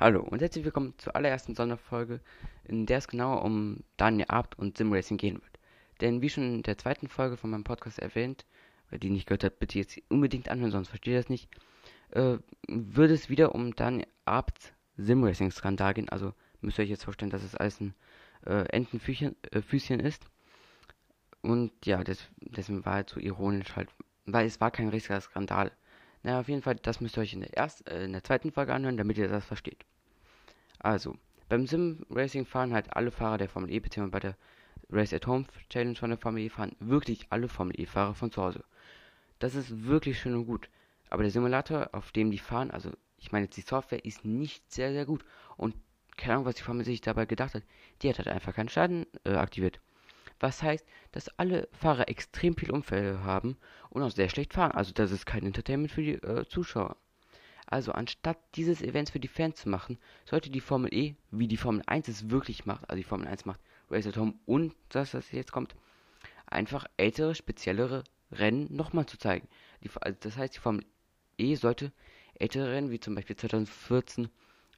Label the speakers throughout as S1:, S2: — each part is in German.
S1: Hallo und herzlich willkommen zur allerersten Sonderfolge, in der es genauer um Daniel Abt und Simracing gehen wird. Denn wie schon in der zweiten Folge von meinem Podcast erwähnt, wer die nicht gehört hat, bitte jetzt unbedingt anhören, sonst versteht ihr das nicht, äh, würde es wieder um Daniel Abts Simracing-Skandal gehen. Also müsst ihr euch jetzt vorstellen, dass es alles ein äh, Entenfüßchen äh, ist. Und ja, das, deswegen war halt so ironisch halt, weil es war kein richtiger Skandal. Naja, auf jeden Fall, das müsst ihr euch in der, ersten, äh, in der zweiten Folge anhören, damit ihr das versteht. Also, beim Sim-Racing fahren halt alle Fahrer der Formel E, beziehungsweise bei der Race at Home Challenge von der Formel E fahren wirklich alle Formel E-Fahrer von zu Hause. Das ist wirklich schön und gut. Aber der Simulator, auf dem die fahren, also ich meine, die Software ist nicht sehr, sehr gut. Und keine Ahnung, was die Formel sich dabei gedacht hat. Die hat halt einfach keinen Schaden äh, aktiviert. Was heißt, dass alle Fahrer extrem viel Unfälle haben und auch sehr schlecht fahren. Also das ist kein Entertainment für die äh, Zuschauer. Also anstatt dieses Events für die Fans zu machen, sollte die Formel E, wie die Formel 1 es wirklich macht, also die Formel 1 macht Race at Home und das, was jetzt kommt, einfach ältere, speziellere Rennen nochmal zu zeigen. Die, also das heißt, die Formel E sollte ältere Rennen, wie zum Beispiel 2014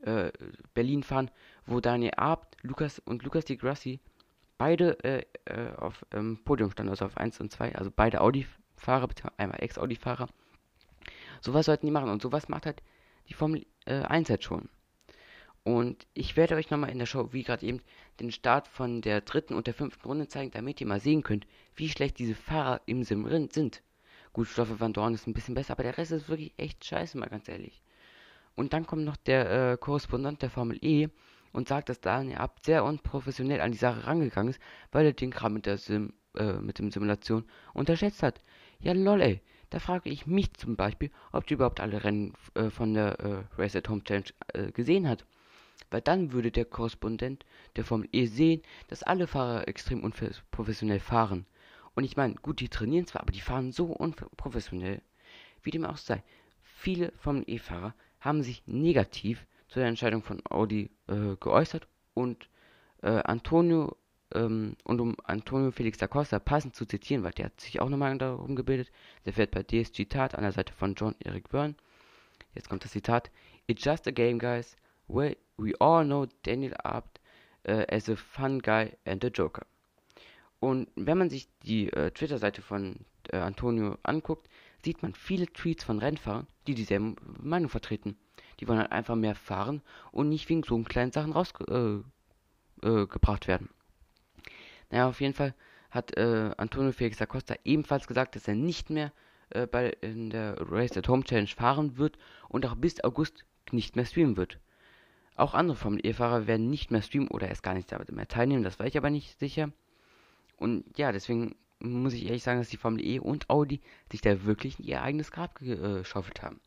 S1: äh, Berlin fahren, wo Daniel Abt, Lukas und Lukas Di Grassi beide äh, äh, auf ähm, Podium standen, also auf 1 und 2, also beide Audi-Fahrer, einmal Ex-Audi-Fahrer. Sowas sollten die machen und sowas macht halt die Formel äh, 1 halt schon. Und ich werde euch nochmal in der Show, wie gerade eben, den Start von der dritten und der fünften Runde zeigen, damit ihr mal sehen könnt, wie schlecht diese Fahrer im Sim sind. Gut, Stoffe Van Dorn ist ein bisschen besser, aber der Rest ist wirklich echt scheiße, mal ganz ehrlich. Und dann kommt noch der äh, Korrespondent der Formel E und sagt, dass Daniel Abt sehr unprofessionell an die Sache rangegangen ist, weil er den Kram mit der Sim, äh, mit dem Simulation unterschätzt hat. Ja lol ey, da frage ich mich zum Beispiel, ob du überhaupt alle Rennen äh, von der äh, Race at Home Challenge äh, gesehen hat. Weil dann würde der Korrespondent der Formel E sehen, dass alle Fahrer extrem unprofessionell fahren. Und ich meine, gut, die trainieren zwar, aber die fahren so unprofessionell. Wie dem auch sei. Viele Formel E-Fahrer haben sich negativ zu der Entscheidung von Audi äh, geäußert und äh, Antonio ähm, und um Antonio Felix da Costa passend zu zitieren, weil der hat sich auch nochmal darum gebildet, der fährt bei DSG Tat an der Seite von John Eric Byrne. Jetzt kommt das Zitat: It's just a game, guys. We, we all know Daniel Abt uh, as a fun guy and a joker. Und wenn man sich die äh, Twitter-Seite von äh, Antonio anguckt, sieht man viele Tweets von Rennfahrern, die dieselbe Meinung vertreten. Die wollen halt einfach mehr fahren und nicht wegen so kleinen Sachen rausgebracht äh, äh werden. Naja, auf jeden Fall hat äh, Antonio Felix Acosta ebenfalls gesagt, dass er nicht mehr äh, bei in der Race at Home Challenge fahren wird und auch bis August nicht mehr streamen wird. Auch andere Formel E-Fahrer werden nicht mehr streamen oder erst gar nicht mehr teilnehmen, das weiß ich aber nicht sicher. Und ja, deswegen muss ich ehrlich sagen, dass die Formel E und Audi sich da wirklich ihr eigenes Grab geschaufelt haben.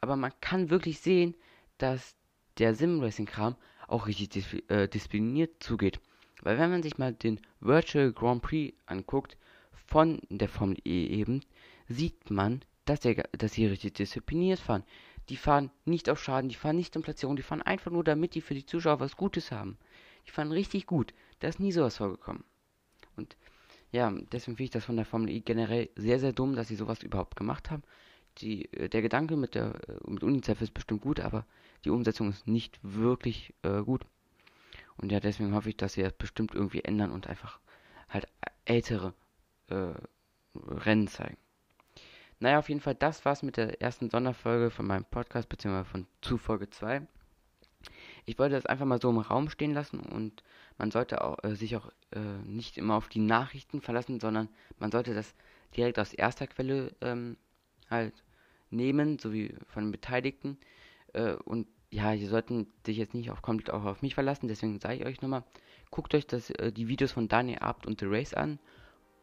S1: Aber man kann wirklich sehen, dass der Sim-Racing-Kram auch richtig dis äh, diszipliniert zugeht. Weil wenn man sich mal den Virtual Grand Prix anguckt, von der Formel E eben, sieht man, dass, der, dass sie richtig diszipliniert fahren. Die fahren nicht auf Schaden, die fahren nicht in Platzierung, die fahren einfach nur, damit die für die Zuschauer was Gutes haben. Die fahren richtig gut. Da ist nie sowas vorgekommen. Und ja, deswegen finde ich das von der Formel E generell sehr, sehr dumm, dass sie sowas überhaupt gemacht haben. Die, äh, der Gedanke mit der äh, mit UNICEF ist bestimmt gut, aber die Umsetzung ist nicht wirklich äh, gut. Und ja, deswegen hoffe ich, dass sie das bestimmt irgendwie ändern und einfach halt ältere äh, Rennen zeigen. Naja, auf jeden Fall, das war's mit der ersten Sonderfolge von meinem Podcast, beziehungsweise von zu Folge 2. Ich wollte das einfach mal so im Raum stehen lassen und man sollte auch, äh, sich auch äh, nicht immer auf die Nachrichten verlassen, sondern man sollte das direkt aus erster Quelle ähm, halt nehmen, sowie von den Beteiligten. Äh, und ja, ihr sollten sich jetzt nicht auf, komplett auch auf mich verlassen, deswegen sage ich euch nochmal, guckt euch das, äh, die Videos von Daniel Abt und The Race an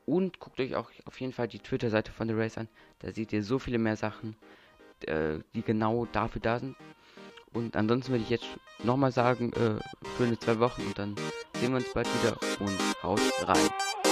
S1: und guckt euch auch auf jeden Fall die Twitter-Seite von The Race an. Da seht ihr so viele mehr Sachen, äh, die genau dafür da sind. Und ansonsten würde ich jetzt nochmal sagen, äh, schöne zwei Wochen und dann sehen wir uns bald wieder und haut rein.